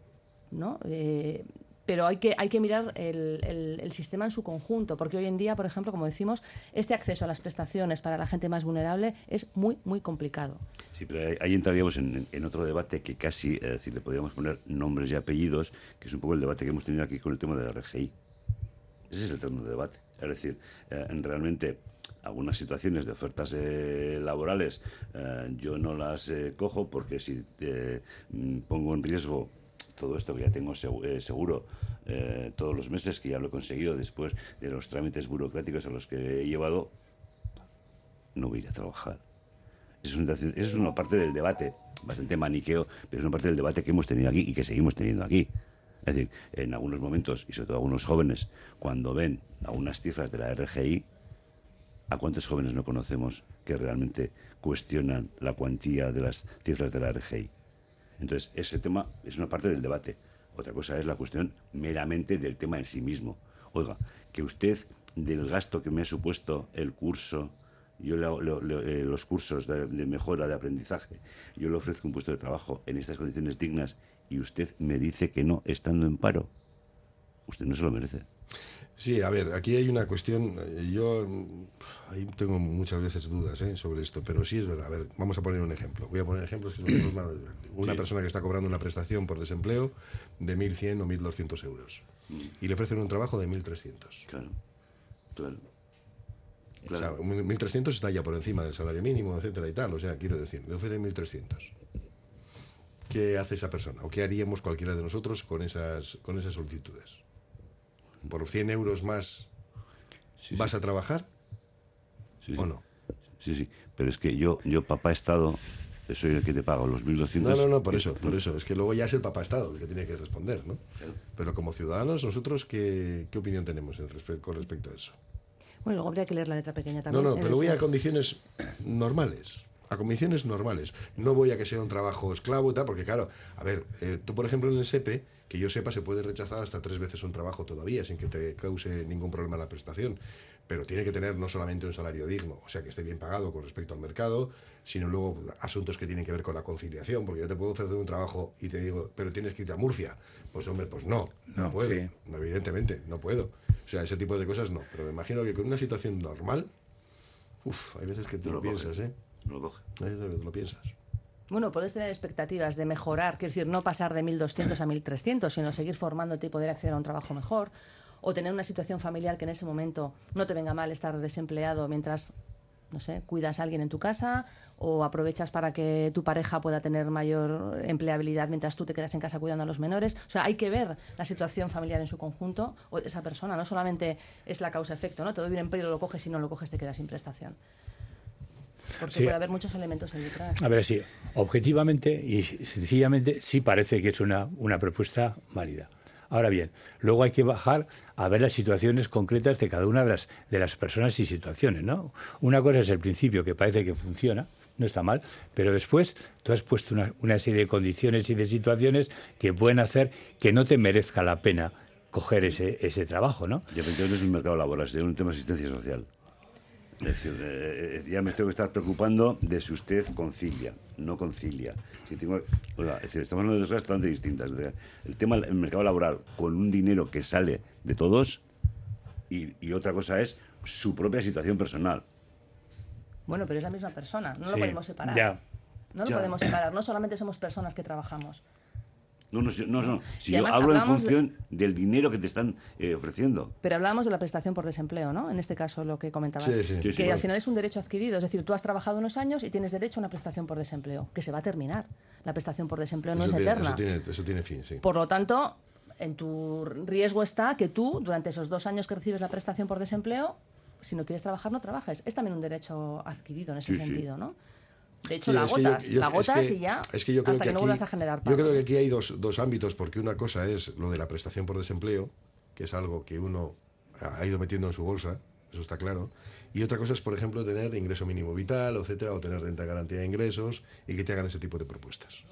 S3: ¿no? Eh, pero hay que, hay que mirar el, el- sistema en su conjunto, porque hoy en día, por ejemplo, como decimos, este acceso a las prestaciones para la gente más vulnerable es muy, muy complicado.
S4: Sí, pero ahí, ahí entraríamos en, en otro debate que casi, es decir, le podríamos poner nombres y apellidos, que es un poco el debate que hemos tenido aquí con el tema de la RGI. Ese es el terreno de debate. Es decir, eh, realmente algunas situaciones de ofertas eh, laborales eh, yo no las eh, cojo porque si eh, mm, pongo en riesgo todo esto que ya tengo eh, seguro eh, todos los meses, que ya lo he conseguido después de los trámites burocráticos a los que he llevado, no voy a ir a trabajar. Es, una, es una parte del debate, bastante maniqueo, pero es una parte del debate que hemos tenido aquí y que seguimos teniendo aquí. Es decir, en algunos momentos, y sobre todo algunos jóvenes, cuando ven algunas cifras de la RGI, ¿a cuántos jóvenes no conocemos que realmente cuestionan la cuantía de las cifras de la RGI? Entonces, ese tema es una parte del debate. Otra cosa es la cuestión meramente del tema en sí mismo. Oiga, que usted, del gasto que me ha supuesto el curso, yo le- eh, los cursos de, de mejora de aprendizaje, yo le ofrezco un puesto de trabajo en estas condiciones dignas y usted me dice que no, estando en paro, usted no se lo merece.
S2: Sí, a ver, aquí hay una cuestión, eh, yo mm, ahí tengo muchas veces dudas ¿eh? sobre esto, pero sí es verdad. A ver, vamos a poner un ejemplo. Voy a poner ejemplos que son más- Una
S4: Sí.
S2: persona que está cobrando una prestación por desempleo de 1.100 o 1.200 euros y le ofrecen un trabajo de 1.300.
S4: Claro, claro.
S2: O sea, un 1.300 está ya por encima del salario mínimo, etcétera y tal. O sea, quiero decir, le ofrecen 1.300. ¿Qué hace esa persona? ¿O qué haríamos cualquiera de nosotros con esas, con esas solicitudes? ¿Por 100 euros más vas a trabajar?
S4: Sí,
S2: ¿O
S4: sí.
S2: no?
S4: Sí, sí. Pero es que yo, yo papá Estado, soy el que te pago los 1.200.
S2: No, no, no, por eso, por eso. Es que luego ya es el papá Estado el que tiene que responder, ¿no? Pero como ciudadanos, nosotros, ¿qué, qué opinión tenemos en respe- con respecto a eso?
S3: Bueno, luego habría que leer la letra pequeña
S2: No,
S3: también.
S2: no,
S3: en
S2: pero voy a condiciones normales. A condiciones normales. No voy a que sea un trabajo esclavo y tal, porque claro, a ver, eh, tú por ejemplo en el SEPE, que yo sepa, se puede rechazar hasta tres veces un trabajo todavía sin que te cause ningún problema la prestación. Pero tiene que tener no solamente un salario digno, o sea, que esté bien pagado con respecto al mercado, sino luego asuntos que tienen que ver con la conciliación, porque yo te puedo ofrecer un trabajo y te digo, pero tienes que irte a Murcia. Pues hombre, pues no, no,
S5: No,
S2: puedo.
S5: sí.
S2: Evidentemente, no puedo. O sea, ese tipo de cosas no. Pero me imagino que con una situación normal, uff, hay veces que te
S4: No
S2: lo, piensas, ¿eh?
S4: No lo coge.
S2: Que lo piensas.
S3: Bueno, puedes tener expectativas de mejorar, quiero decir, no pasar de 1.200 a 1.300, sino seguir formándote y poder acceder a un trabajo mejor, o tener una situación familiar que en ese momento no te venga mal estar desempleado mientras, no sé, cuidas a alguien en tu casa, o aprovechas para que tu pareja pueda tener mayor empleabilidad mientras tú te quedas en casa cuidando a los menores. O sea, hay que ver la situación familiar en su conjunto, o de esa persona, no solamente es la causa-efecto, ¿no? Te doy un empleo, lo coges, si no lo coges te quedas sin prestación. Porque
S5: Sí.
S3: puede haber muchos elementos ahí detrás.
S5: A ver, sí, objetivamente y sencillamente sí parece que es una, una propuesta válida. Ahora bien, luego hay que bajar a ver las situaciones concretas de cada una de las, de las personas y situaciones, ¿no? Una cosa es el principio, que parece que funciona, no está mal, pero después tú has puesto una, una serie de condiciones y de situaciones que pueden hacer que no te merezca la pena coger ese, ese trabajo, ¿no?
S4: Y efectivamente es un mercado laboral, es un tema de asistencia social. Es decir, eh, eh, ya me tengo que estar preocupando de si usted concilia, no concilia. Si tengo, oiga, es decir, estamos hablando de dos cosas totalmente distintas. O sea, el tema del mercado laboral con un dinero que sale de todos y, y otra cosa es su propia situación personal.
S3: Bueno, pero es la misma persona, no lo podemos separar.
S4: ya.
S3: No lo
S4: Ya.
S3: podemos separar, no solamente somos personas que trabajamos.
S4: No, no, si- no, no. Si yo hablo en
S3: de-
S4: función del dinero que te están eh, ofreciendo.
S3: Pero hablábamos de la prestación por desempleo, ¿no? En este caso, lo que comentabas.
S4: Sí, sí. Sí, sí,
S3: que al final es un derecho adquirido. Es decir, tú has trabajado unos años y tienes derecho a una prestación por desempleo, que se va a terminar. La prestación por desempleo no
S2: eso,
S3: es
S2: tiene,
S3: eterna.
S2: eso, tiene, eso tiene fin, sí.
S3: Por lo tanto, en tu riesgo está que tú, durante esos dos años que recibes la prestación por desempleo, si no quieres trabajar, no trabajes. Es también un derecho adquirido en ese
S2: Sí, sí.
S3: sentido, ¿no? De hecho,
S2: Sí,
S3: la
S2: yo-
S3: agotas,
S2: yo-
S3: la
S2: es
S3: agotas
S2: que-
S3: y ya,
S2: es que yo creo
S3: hasta que,
S2: que
S3: no
S2: aquí-
S3: vuelvas a generar
S2: Yo
S3: pago.
S2: creo que aquí hay dos, dos ámbitos, porque una cosa es lo de la prestación por desempleo, que es algo que uno ha ido metiendo en su bolsa, eso está claro. Y otra cosa es, por ejemplo, tener ingreso mínimo vital, etcétera, o tener renta garantía de ingresos y que te hagan ese tipo de propuestas.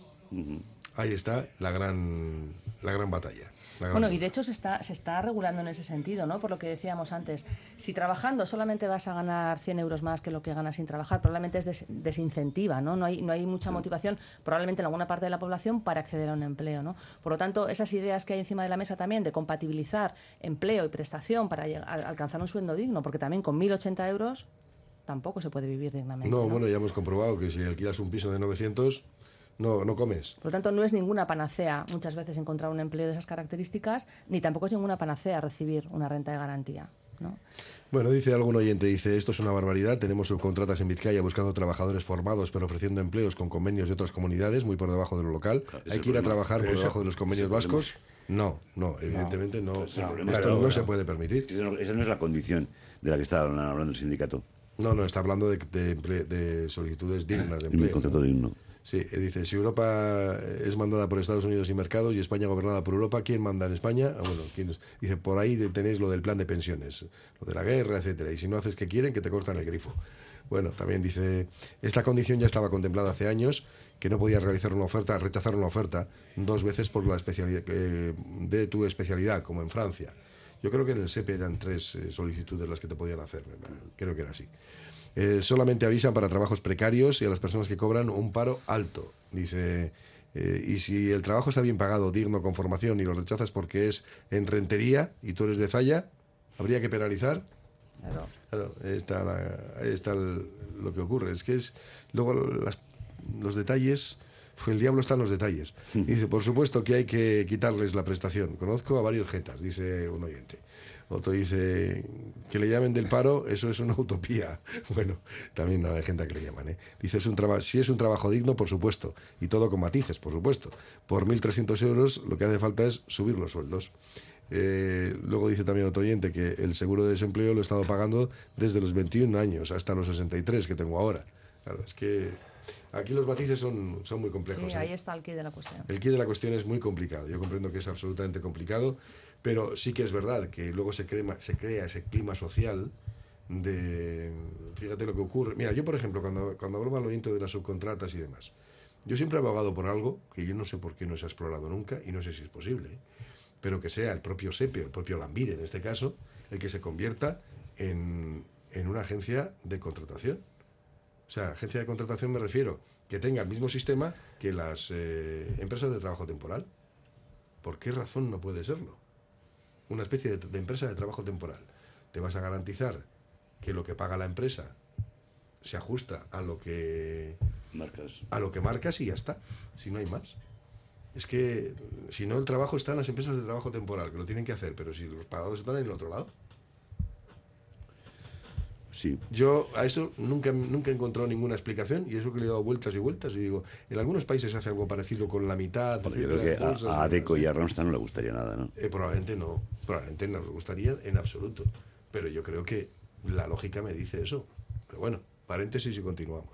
S2: Ahí está la gran, la gran batalla.
S3: Bueno, y de hecho se está, se está regulando en ese sentido, ¿no? Por lo que decíamos antes. Si trabajando solamente vas a ganar 100 euros más que lo que ganas sin trabajar, probablemente es des- desincentiva, ¿no? No hay, no hay mucha motivación, probablemente en alguna parte de la población, para acceder a un empleo, ¿no? Por lo tanto, esas ideas que hay encima de la mesa también de compatibilizar empleo y prestación para alcanzar un sueldo digno, porque también con 1.080 euros tampoco se puede vivir dignamente.
S2: No,
S3: ¿no?
S2: bueno, ya hemos comprobado que si alquilas un piso de 900, no, no comes.
S3: Por lo tanto, no es ninguna panacea muchas veces encontrar un empleo de esas características, ni tampoco es ninguna panacea recibir una renta de garantía. ¿no?
S2: Bueno, dice algún oyente, dice, esto es una barbaridad, tenemos subcontratas en Vizcaya buscando trabajadores formados pero ofreciendo empleos con convenios de otras comunidades muy por debajo de lo local. Hay que ir a trabajar
S4: Pero
S2: por debajo de los convenios vascos. No, no, evidentemente no. Esto
S4: Claro,
S2: no
S4: claro.
S2: se puede permitir.
S4: Esa no- esa no es la condición de la que está hablando el sindicato.
S2: No, no, está hablando de, de de solicitudes dignas de
S4: Un
S2: empleo.
S4: contrato digno.
S2: Sí, eh, dice, si Europa es mandada por Estados Unidos y mercados y España gobernada por Europa, ¿quién manda en España? Ah, bueno, ¿quién dice, por ahí tenéis lo del plan de pensiones, lo de la guerra, etcétera, y si no haces que quieren, que te cortan el grifo. Bueno, también dice, esta condición ya estaba contemplada hace años, que no podías realizar una oferta, rechazar una oferta dos veces por la especialidad eh, de tu especialidad, como en Francia. Yo creo que en el SEPE eran tres eh, solicitudes las que te podían hacer, creo que era así. Eh, solamente avisan para trabajos precarios y a las personas que cobran un paro alto. Dice, Eh, y si el trabajo está bien pagado, digno, con formación, y lo rechazas porque es en rentería y tú eres de Zaya, habría que penalizar.
S3: Claro.
S2: Claro, está, la- está el- lo que ocurre. Es que es luego las- los detalles. El diablo está en los detalles. Dice, por supuesto que hay que quitarles la prestación. Conozco a varios jetas, dice un oyente. Otro dice que le llamen del paro, eso es una utopía. Bueno, también no hay gente que le llaman. ¿eh? Dice, es un si es un trabajo digno, por supuesto. Y todo con matices, por supuesto. Por 1.300 euros lo que hace falta es subir los sueldos. Eh, luego dice también otro oyente que el seguro de desempleo lo he estado pagando desde los 21 años hasta los 63 que tengo ahora. Claro, es que aquí los matices son, son muy complejos.
S3: Sí,
S2: ¿eh?
S3: ahí está el quid de la cuestión.
S2: El quid de la cuestión es muy complicado. Yo comprendo que es absolutamente complicado, pero sí que es verdad que luego se crea, se crea ese clima social de... Fíjate lo que ocurre. Mira, yo por ejemplo, cuando, cuando hablo al oyente de las subcontratas y demás, yo siempre he abogado por algo que yo no sé por qué no se ha explorado nunca y no sé si es posible, ¿eh? pero que sea el propio SEPE, el propio Lambide en este caso, el que se convierta en, en una agencia de contratación. O sea, agencia de contratación me refiero que tenga el mismo sistema que las eh, empresas de trabajo temporal. ¿Por qué razón no puede serlo? Una especie de, de empresa de trabajo temporal. Te vas a garantizar que lo que paga la empresa se ajusta a lo que
S4: Marcas.
S2: a lo que marcas y ya está. Si no hay más. Es que si no el trabajo está en las empresas de trabajo temporal, que lo tienen que hacer, pero si los pagados están en el otro lado.
S4: Sí.
S2: Yo a eso nunca, nunca he encontrado ninguna explicación y eso que le he dado vueltas y vueltas y digo, en algunos países se hace algo parecido con la mitad.
S4: Bueno, yo creo que
S2: bolsas
S4: a, a Adeco y a Randstad no le gustaría nada, ¿no?
S2: Eh, probablemente no, probablemente no nos gustaría en absoluto. Pero yo creo que la lógica me dice eso. Pero bueno, paréntesis y continuamos.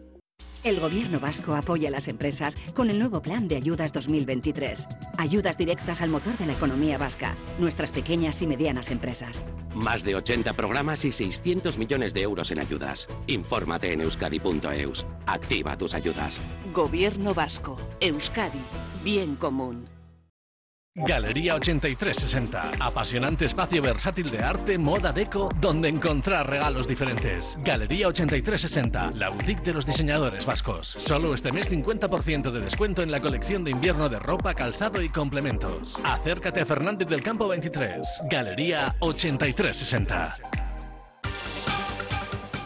S30: El gobierno vasco apoya a las empresas con el nuevo plan de ayudas 2023. Ayudas directas al motor de la economía vasca, nuestras pequeñas y medianas empresas.
S19: Más de 80 programas y 600 millones de euros en ayudas. Infórmate en euskadi.eus. Activa tus ayudas.
S20: Gobierno vasco. Euskadi. Bien común.
S31: Galería 8360, apasionante espacio versátil de arte, moda, deco, donde encontrar regalos diferentes. Galería 8360, la boutique de los diseñadores vascos. Solo este mes 50% de descuento en la colección de invierno de ropa, calzado y complementos. Acércate a Fernández del Campo 23, Galería 8360.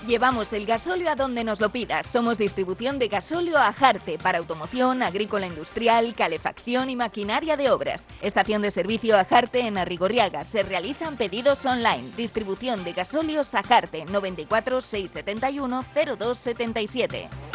S13: Llevamos el gasóleo a donde nos lo pidas. Somos distribución de gasóleo a Jarte para automoción, agrícola industrial, calefacción y maquinaria de obras. Estación de servicio a Jarte en Arrigorriaga. Se realizan pedidos online. Distribución de gasóleos a Jarte 94 671 0277.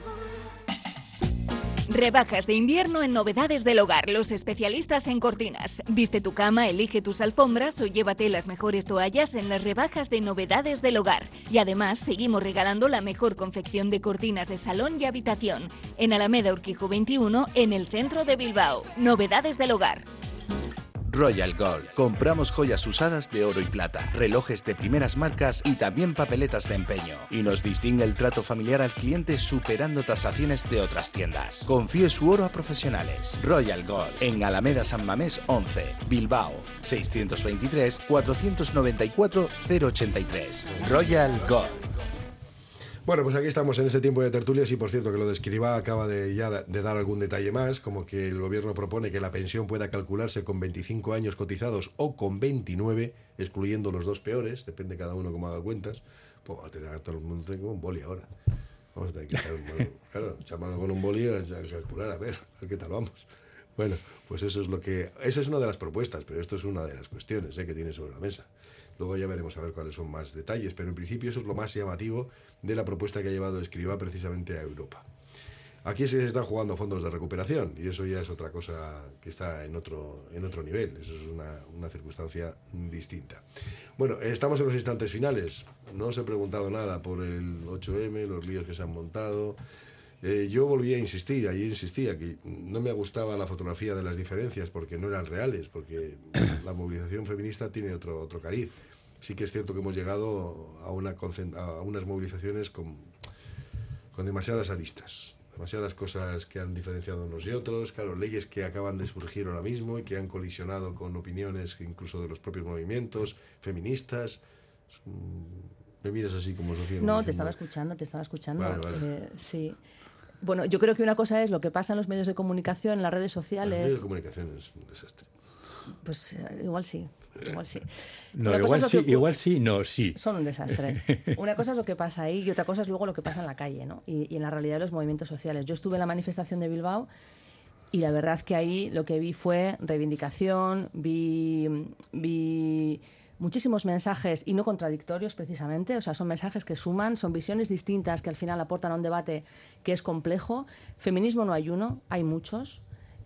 S13: Rebajas de invierno en novedades del hogar, los especialistas en cortinas. Viste tu cama, elige tus alfombras o llévate las mejores toallas en las rebajas de novedades del hogar. Y además seguimos regalando la mejor confección de cortinas de salón y habitación. En Alameda Urquijo 21, en el centro de Bilbao. Novedades del hogar.
S32: Royal Gold. Compramos joyas usadas de oro y plata, relojes de primeras marcas y también papeletas de empeño. Y nos distingue el trato familiar al cliente superando tasaciones de otras tiendas. Confíe su oro a profesionales. Royal Gold. En Alameda San Mamés 11, Bilbao. 623 494 083. Royal Gold.
S2: Bueno, pues aquí estamos en este tiempo de tertulias y por cierto que lo de Escribá acaba de ya de dar algún detalle más, como que el gobierno propone que la pensión pueda calcularse con 25 años cotizados o con 29, excluyendo los dos peores, depende cada uno cómo haga cuentas. Pues va a tener a todo el mundo como un boli ahora. Vamos a tener que echar un boli. Claro, llamarlo con un boli a calcular, a ver, a ver qué tal vamos. Bueno, pues eso es lo que. Esa es una de las propuestas, pero esto es una de las cuestiones ¿eh? que tiene sobre la mesa. Luego ya veremos a ver cuáles son más detalles, pero en principio eso es lo más llamativo de la propuesta que ha llevado Escriba precisamente a Europa. Aquí se están jugando fondos de recuperación y eso ya es otra cosa que está en otro, en otro nivel, eso es una, una circunstancia distinta. Bueno, estamos en los instantes finales, no os he preguntado nada por el 8M, los líos que se han montado. Eh, yo volví a insistir, allí insistía, que no me gustaba la fotografía de las diferencias porque no eran reales, porque la movilización feminista tiene otro, otro cariz sí que es cierto que hemos llegado a, una, a unas movilizaciones con, con demasiadas aristas, demasiadas cosas que han diferenciado unos y otros, claro, leyes que acaban de surgir ahora mismo y que han colisionado con opiniones incluso de los propios movimientos feministas. Me miras así como Sofía.
S3: No, te estaba escuchando, te estaba escuchando. Eh, sí. Bueno, yo creo que una cosa es lo que pasa en los medios de comunicación, en las redes sociales. Los
S2: medios de comunicación es un desastre.
S3: Pues eh, igual sí. Igual sí.
S5: No, igual sí, igual sí, no, sí.
S3: Son un desastre. Una cosa es lo que pasa ahí y otra cosa es luego lo que pasa en la calle, ¿no? Y, en la realidad de los movimientos sociales. Yo estuve en la manifestación de Bilbao y la verdad que ahí lo que vi fue reivindicación, vi, vi muchísimos mensajes y no contradictorios precisamente, o sea, son mensajes que suman, son visiones distintas que al final aportan a un debate que es complejo. Feminismo no hay uno, hay muchos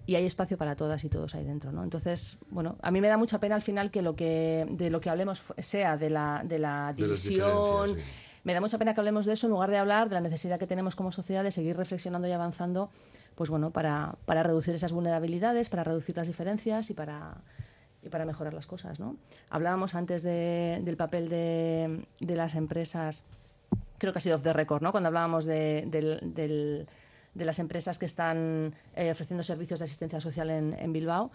S3: y hay espacio para todas y todos ahí dentro, ¿no? Entonces, bueno, a mí me da mucha pena al final que lo que de lo que hablemos sea de la, de la división. Me da mucha pena que hablemos de eso en lugar de hablar de la necesidad que tenemos como sociedad de seguir reflexionando y avanzando, pues bueno, para, para reducir esas vulnerabilidades, para reducir las diferencias y para y para mejorar las cosas, ¿no? Hablábamos antes de, del papel de, las empresas, creo que ha sido off the record, ¿no? Cuando hablábamos de, las empresas que están eh, ofreciendo servicios de asistencia social en, Bilbao,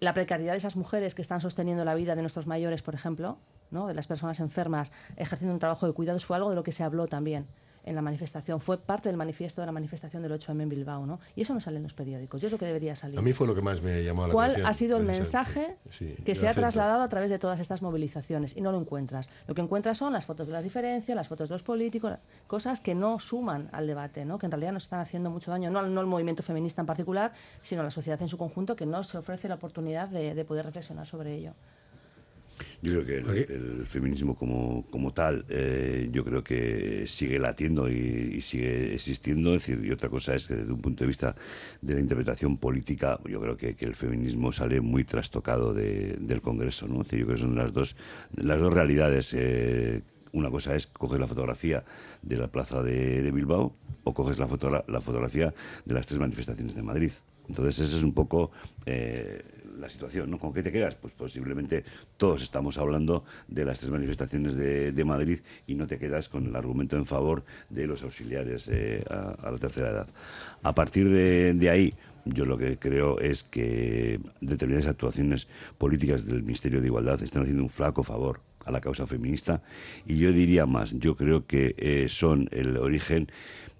S3: la precariedad de esas mujeres que están sosteniendo la vida de nuestros mayores, por ejemplo, ¿no? de las personas enfermas ejerciendo un trabajo de cuidados, fue algo de lo que se habló también en la manifestación. Fue parte del manifiesto de la manifestación del 8M en Bilbao, ¿no? Y eso no sale en los periódicos. Yo es lo que debería salir.
S2: A mí fue lo que más me llamó la
S3: atención. ¿Cuál ha sido el mensaje que se ha trasladado a través de todas estas movilizaciones? Y no lo encuentras. Lo que encuentras son las fotos de las diferencias, las fotos de los políticos, cosas que no suman al debate, ¿no? Que en realidad nos están haciendo mucho daño, no, no el movimiento feminista en particular, sino la sociedad en su conjunto, que no se ofrece la oportunidad de, de poder reflexionar sobre ello.
S4: Yo creo que el, feminismo como, como tal, eh, yo creo que sigue latiendo y, sigue existiendo. Es decir, y otra cosa es que desde un punto de vista de la interpretación política, yo creo que, el feminismo sale muy trastocado del Congreso. ¿no? yo creo que son las dos, las dos realidades. Eh, una cosa es coger la fotografía de la plaza de, Bilbao o coges la, la fotografía de las tres manifestaciones de Madrid. Entonces, ese es un poco eh, la situación, ¿no? ¿Con qué te quedas? Pues posiblemente todos estamos hablando de las tres manifestaciones de, Madrid y no te quedas con el argumento en favor de los auxiliares eh, a, la tercera edad. A partir de, ahí, yo lo que creo es que determinadas actuaciones políticas del Ministerio de Igualdad están haciendo un flaco favor a la causa feminista y yo diría más, yo creo que eh, son el origen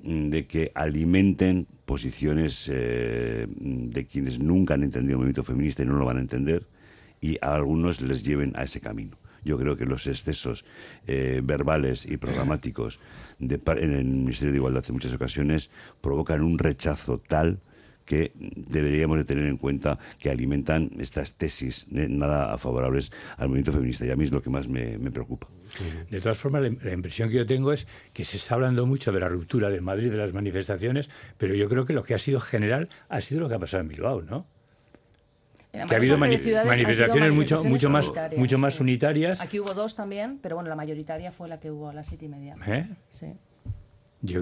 S4: de que alimenten posiciones eh, de quienes nunca han entendido el movimiento feminista y no lo van a entender y a algunos les lleven a ese camino. Yo creo que los excesos eh, verbales y programáticos de, en el Ministerio de Igualdad en muchas ocasiones provocan un rechazo tal que deberíamos de tener en cuenta que alimentan estas tesis eh, nada favorables al movimiento feminista y a mí es lo que más me, preocupa.
S5: De todas formas, la, impresión que yo tengo es que se está hablando mucho de la ruptura de Madrid, de las manifestaciones, pero yo creo que lo que ha sido general ha sido lo que ha pasado en Bilbao, ¿no? que ha habido manifestaciones, mucho, mucho, más, mucho más unitarias.
S3: Aquí hubo dos también, pero bueno, la mayoritaria fue la que hubo a las siete y media.
S5: ¿Eh? Sí.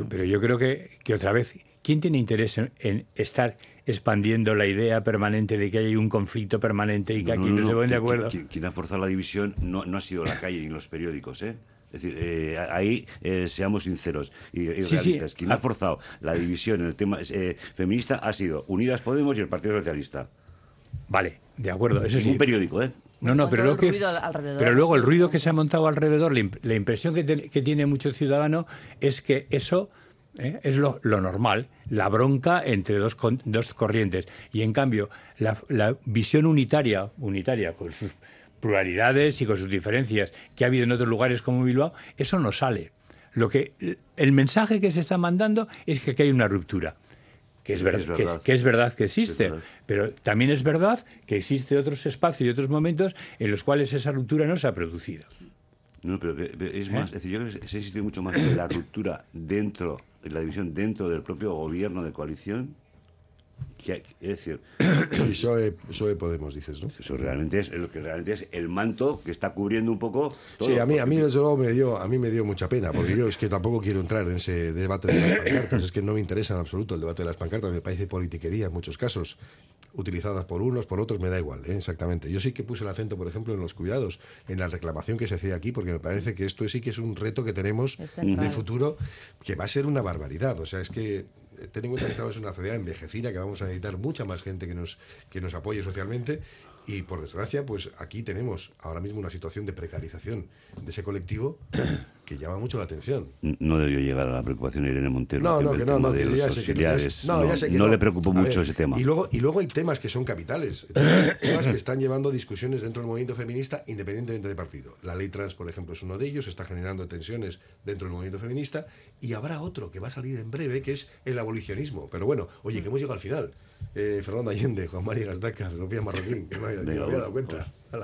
S5: pero yo creo que, que otra vez ¿Quién tiene interés en, estar expandiendo la idea permanente de que hay un conflicto permanente y que aquí no, se ponen de acuerdo.
S4: Quien, quien, ha forzado la división no, no ha sido la calle ni los periódicos, ¿eh? Es decir, eh, ahí eh, seamos sinceros y, y
S5: Sí, sí.
S4: realistas. Quien ha forzado la división en el tema eh, feminista ha sido Unidas Podemos y el Partido Socialista.
S5: Vale, de acuerdo, eso sí.
S4: Un periódico, ¿eh?
S5: No, no, pero,
S3: el
S5: que es-
S3: ruido alrededor,
S5: pero luego el
S3: sí,
S5: ruido que se ha montado alrededor, la, imp- la impresión que, te- que tiene mucho ciudadano es que eso ¿eh? es lo, lo normal, la bronca entre dos, con- dos corrientes. Y en cambio, la, la visión unitaria, unitaria con sus pluralidades y con sus diferencias que ha habido en otros lugares como Bilbao, eso no sale. Lo que, el mensaje que se está mandando es que aquí hay una ruptura. Que es, ver-
S4: Es
S5: que-
S4: verdad.
S5: que es verdad que existe,
S4: Es verdad.
S5: pero también es verdad que existe otros espacios y otros momentos en los cuales esa ruptura no se ha producido.
S4: No, pero pero
S5: ¿Eh?
S4: es más, es decir, yo creo que se ha insistido mucho más la ruptura dentro, en la división dentro del propio gobierno de coalición. Que, es decir,
S2: Sí, PSOE, PSOE Podemos, dices, ¿no?
S4: eso realmente es lo que realmente es el manto que está cubriendo un poco todo.
S2: Sí, a mí, a mí desde luego me dio, a mí me dio mucha pena, porque yo es que tampoco quiero entrar en ese debate de las pancartas, es que no me interesa en absoluto el debate de las pancartas, me parece politiquería en muchos casos, utilizadas por unos, por otros, me da igual, ¿eh? exactamente. Yo sí que puse el acento, por ejemplo, en los cuidados, en la reclamación que se hacía aquí, porque me parece que esto sí que es un reto que tenemos de futuro, que va a ser una barbaridad, o sea, es que eh, ten en cuenta que estamos en una sociedad envejecida, que vamos a necesitar mucha más gente que nos, que nos apoye socialmente y por desgracia, pues aquí tenemos ahora mismo una situación de precarización de ese colectivo que llama mucho la atención.
S4: No debió llegar a la preocupación de Irene Montero.
S2: No,
S4: el
S2: no,
S4: tema
S2: que no, no,
S4: de
S2: que
S4: los auxiliares.
S2: no, ya sé que
S4: no
S2: no.
S4: le preocupó
S2: A
S4: mucho
S2: ver,
S4: ese tema.
S2: Y luego, y luego hay temas que son capitales, temas, temas que están llevando discusiones dentro del movimiento feminista independientemente de partido. La ley trans, por ejemplo, es uno de ellos, está generando tensiones dentro del movimiento feminista y habrá otro que va a salir en breve, que es el abolicionismo. Pero bueno, oye, que hemos llegado al final. Eh, Fernando Allende, Juan María Gastaca, Sofía Marroquín, que me había, dado cuenta. Hala.